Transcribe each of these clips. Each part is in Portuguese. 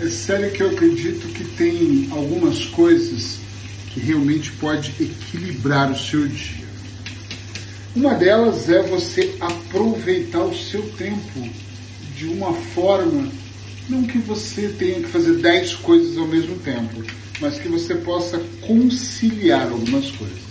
É sério que eu acredito que tem algumas coisas que realmente pode equilibrar o seu dia. Uma delas é você aproveitar o seu tempo de uma forma, não que você tenha que fazer 10 coisas ao mesmo tempo, mas que você possa conciliar algumas coisas.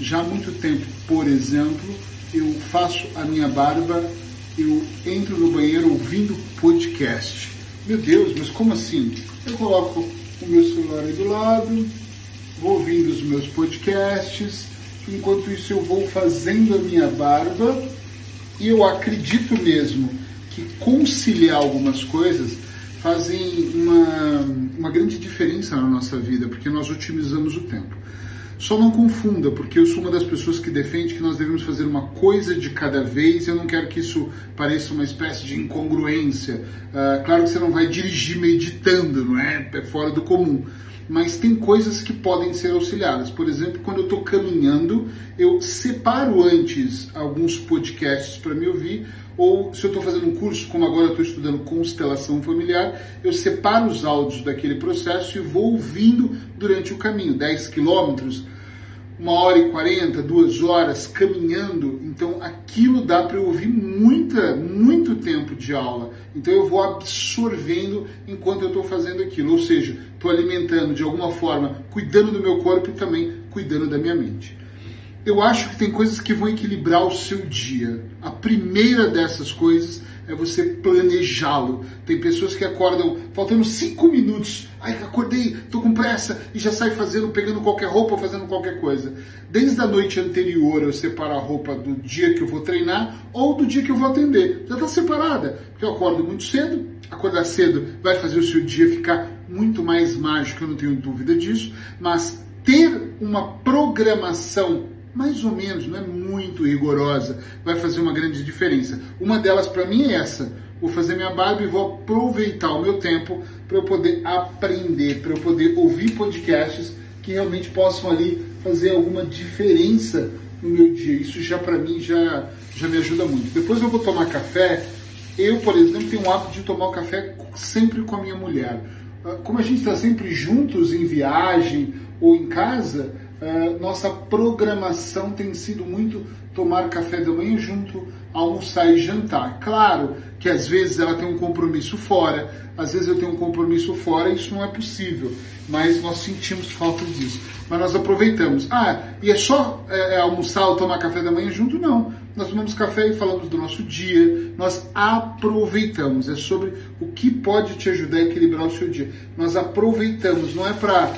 Já há muito tempo, por exemplo, eu faço a minha barba, eu entro no banheiro ouvindo podcast. Meu Deus, mas como assim? Eu coloco o meu celular aí do lado, vou ouvindo os meus podcasts, enquanto isso eu vou fazendo a minha barba e eu acredito mesmo que conciliar algumas coisas fazem uma, uma grande diferença na nossa vida, porque nós otimizamos o tempo. Só não confunda, porque eu sou uma das pessoas que defende que nós devemos fazer uma coisa de cada vez. Eu não quero que isso pareça uma espécie de incongruência. Uh, claro que você não vai dirigir meditando, não é? É fora do comum mas tem coisas que podem ser auxiliadas. Por exemplo, quando eu estou caminhando, eu separo antes alguns podcasts para me ouvir, ou se eu estou fazendo um curso, como agora eu estou estudando constelação familiar, eu separo os áudios daquele processo e vou ouvindo durante o caminho, 10 quilômetros uma hora e quarenta, duas horas caminhando, então aquilo dá para eu ouvir muita, muito tempo de aula. Então eu vou absorvendo enquanto eu estou fazendo aquilo, ou seja, estou alimentando de alguma forma, cuidando do meu corpo e também cuidando da minha mente. Eu acho que tem coisas que vão equilibrar o seu dia. A primeira dessas coisas é você planejá-lo. Tem pessoas que acordam faltando cinco minutos. Ai, acordei, tô com pressa e já sai fazendo, pegando qualquer roupa, fazendo qualquer coisa. Desde a noite anterior eu separo a roupa do dia que eu vou treinar ou do dia que eu vou atender. Já está separada, porque eu acordo muito cedo. Acordar cedo vai fazer o seu dia ficar muito mais mágico, eu não tenho dúvida disso. Mas ter uma programação mais ou menos, não é muito rigorosa, vai fazer uma grande diferença. Uma delas para mim é essa. Vou fazer minha barba e vou aproveitar o meu tempo para eu poder aprender, para eu poder ouvir podcasts que realmente possam ali fazer alguma diferença no meu dia. Isso já para mim já, já me ajuda muito. Depois eu vou tomar café. Eu, por exemplo, tenho o hábito de tomar o café sempre com a minha mulher. Ah, como a gente está sempre juntos em viagem ou em casa, Uh, nossa programação tem sido muito tomar café da manhã junto, almoçar e jantar. Claro que às vezes ela tem um compromisso fora, às vezes eu tenho um compromisso fora isso não é possível, mas nós sentimos falta disso. Mas nós aproveitamos. Ah, e é só é, é almoçar ou tomar café da manhã junto? Não. Nós tomamos café e falamos do nosso dia, nós aproveitamos. É sobre o que pode te ajudar a equilibrar o seu dia. Nós aproveitamos, não é para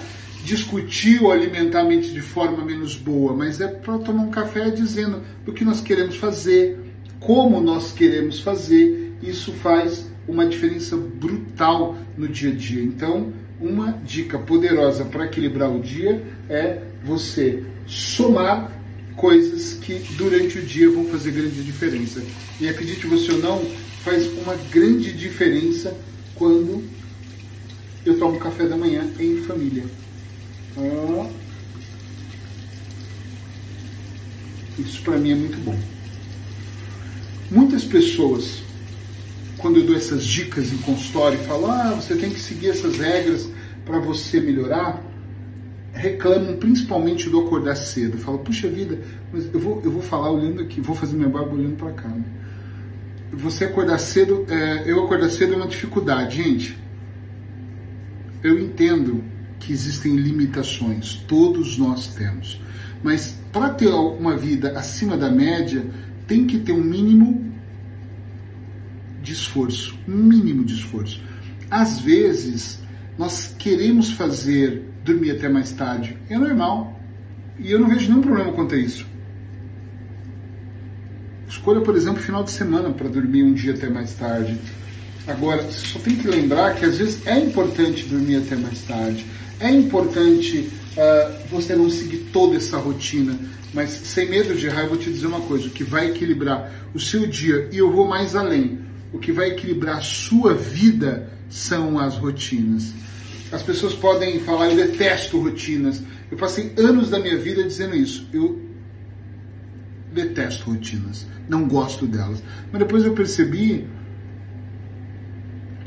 discutir ou alimentar a mente de forma menos boa, mas é para tomar um café dizendo do que nós queremos fazer, como nós queremos fazer. Isso faz uma diferença brutal no dia a dia. Então, uma dica poderosa para equilibrar o dia é você somar coisas que durante o dia vão fazer grande diferença. E acredite você ou não, faz uma grande diferença quando eu tomo café da manhã em família. Isso para mim é muito bom. Muitas pessoas, quando eu dou essas dicas em consultório falo, ah, você tem que seguir essas regras para você melhorar, reclamam principalmente do acordar cedo. Falam, puxa vida, mas eu vou, eu vou falar olhando aqui, vou fazer minha barba olhando para cá. Né? Você acordar cedo, é, eu acordar cedo é uma dificuldade, gente. Eu entendo que existem limitações, todos nós temos. Mas para ter uma vida acima da média, tem que ter um mínimo de esforço, um mínimo de esforço. Às vezes, nós queremos fazer dormir até mais tarde, é normal. E eu não vejo nenhum problema quanto a isso. Escolha, por exemplo, final de semana para dormir um dia até mais tarde. Agora, só tem que lembrar que às vezes é importante dormir até mais tarde. É importante uh, você não seguir toda essa rotina, mas sem medo de errar, eu vou te dizer uma coisa: o que vai equilibrar o seu dia, e eu vou mais além, o que vai equilibrar a sua vida são as rotinas. As pessoas podem falar, eu detesto rotinas. Eu passei anos da minha vida dizendo isso. Eu detesto rotinas, não gosto delas. Mas depois eu percebi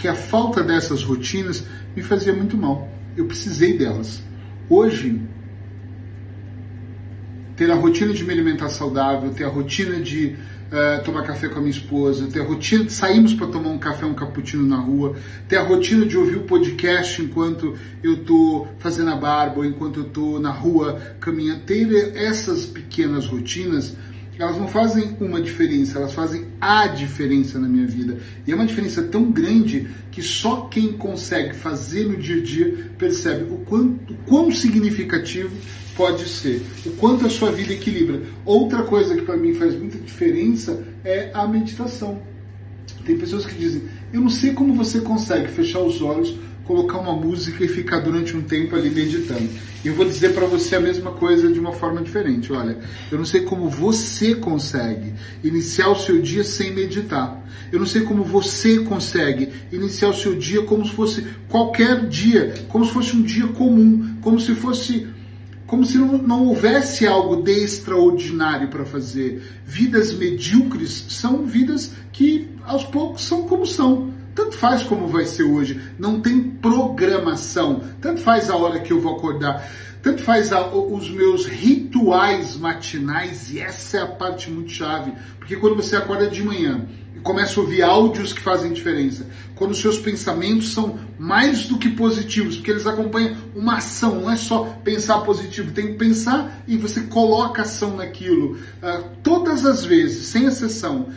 porque a falta dessas rotinas me fazia muito mal. Eu precisei delas. Hoje, ter a rotina de me alimentar saudável, ter a rotina de uh, tomar café com a minha esposa, ter a rotina de sairmos para tomar um café, um cappuccino na rua, ter a rotina de ouvir o podcast enquanto eu estou fazendo a barba, ou enquanto eu estou na rua caminhando. Ter essas pequenas rotinas, elas não fazem uma diferença, elas fazem a diferença na minha vida. E é uma diferença tão grande que só quem consegue fazer no dia a dia percebe o quanto, o quão significativo pode ser, o quanto a sua vida equilibra. Outra coisa que para mim faz muita diferença é a meditação. Tem pessoas que dizem: Eu não sei como você consegue fechar os olhos, colocar uma música e ficar durante um tempo ali meditando. E eu vou dizer para você a mesma coisa de uma forma diferente. Olha, eu não sei como você consegue iniciar o seu dia sem meditar. Eu não sei como você consegue iniciar o seu dia como se fosse qualquer dia, como se fosse um dia comum, como se fosse como se não, não houvesse algo de extraordinário para fazer. Vidas medíocres são vidas que aos poucos são como são. Tanto faz como vai ser hoje, não tem programação. Tanto faz a hora que eu vou acordar, tanto faz a, os meus rituais matinais, e essa é a parte muito chave, porque quando você acorda de manhã, começa a ouvir áudios que fazem diferença. Quando os seus pensamentos são mais do que positivos, porque eles acompanham uma ação, não é só pensar positivo, tem que pensar e você coloca ação naquilo. Uh, todas as vezes, sem exceção,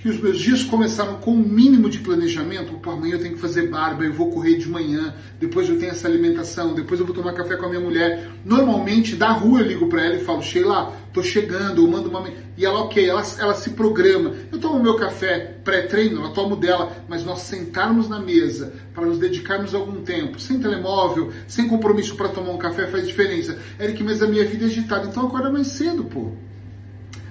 que os meus dias começaram com um mínimo de planejamento. Por amanhã eu tenho que fazer barba, eu vou correr de manhã, depois eu tenho essa alimentação, depois eu vou tomar café com a minha mulher. Normalmente, da rua eu ligo para ela e falo, Sheila, tô chegando, eu mando uma... E ela, ok, ela, ela se programa. Eu tomo meu café pré-treino, eu tomo dela, mas nós sentarmos na mesa para nos dedicarmos algum tempo, sem telemóvel, sem compromisso para tomar um café faz diferença. Eric, mas a minha vida é agitada, então acorda mais cedo, pô.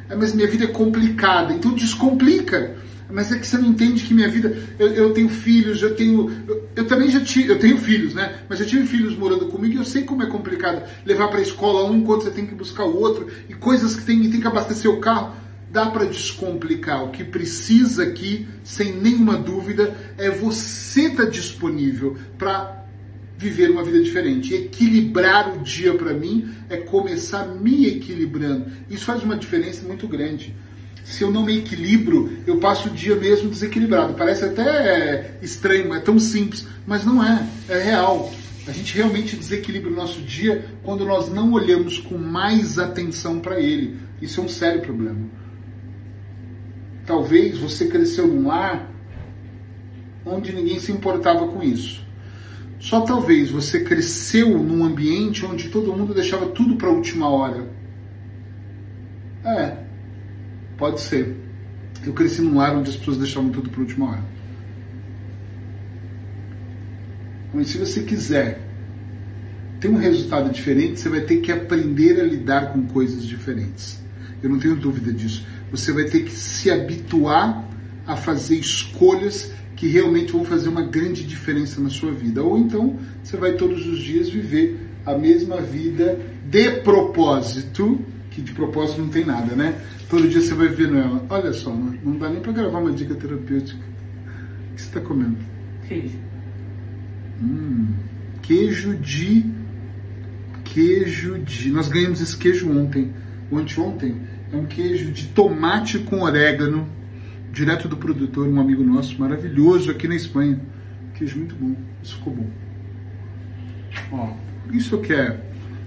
É, mas minha vida é complicada, então descomplica. Mas é que você não entende que minha vida. Eu, eu tenho filhos, eu tenho. Eu, eu, também já tive. Eu tenho filhos, né? Mas eu tive filhos morando comigo e eu sei como é complicado levar para a escola um enquanto você tem que buscar o outro. E coisas que tem, tem que abastecer o carro. Dá para descomplicar. O que precisa aqui, sem nenhuma dúvida, é você estar tá disponível para viver uma vida diferente. Equilibrar o dia para mim é começar me equilibrando. Isso faz uma diferença muito grande. Se eu não me equilibro, eu passo o dia mesmo desequilibrado. Parece até estranho, é tão simples, mas não é, é real. A gente realmente desequilibra o nosso dia quando nós não olhamos com mais atenção para ele. Isso é um sério problema. Talvez você cresceu num lar onde ninguém se importava com isso. Só talvez você cresceu num ambiente onde todo mundo deixava tudo para a última hora. É, pode ser. Eu cresci num lar onde as pessoas deixavam tudo para a última hora. Mas se você quiser ter um resultado diferente, você vai ter que aprender a lidar com coisas diferentes. Eu não tenho dúvida disso. Você vai ter que se habituar a fazer escolhas que realmente vão fazer uma grande diferença na sua vida. Ou então você vai todos os dias viver a mesma vida de propósito, que de propósito não tem nada, né? Todo dia você vai vivendo ela. Olha só, não dá nem para gravar uma dica terapêutica. O que você está comendo? Queijo. Hum, queijo de. Queijo de. Nós ganhamos esse queijo ontem. Ontem, É um queijo de tomate com orégano direto do produtor, um amigo nosso maravilhoso aqui na Espanha. Queijo muito bom, isso ficou bom. Ó, isso que é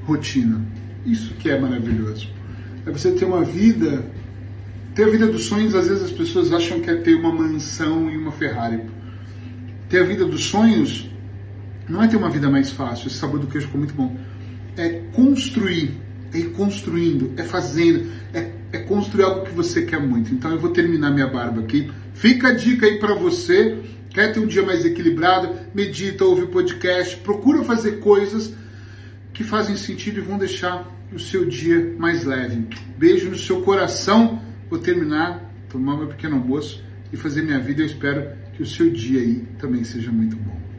rotina, isso que é maravilhoso. É você ter uma vida, ter a vida dos sonhos, às vezes as pessoas acham que é ter uma mansão e uma Ferrari. Ter a vida dos sonhos não é ter uma vida mais fácil, esse sabor do queijo ficou muito bom. É construir, é ir construindo, é fazendo, é é construir algo que você quer muito. Então eu vou terminar minha barba aqui. Fica a dica aí para você. Quer ter um dia mais equilibrado? Medita, ouve podcast, procura fazer coisas que fazem sentido e vão deixar o seu dia mais leve. Beijo no seu coração. Vou terminar, tomar meu pequeno almoço e fazer minha vida. Eu espero que o seu dia aí também seja muito bom.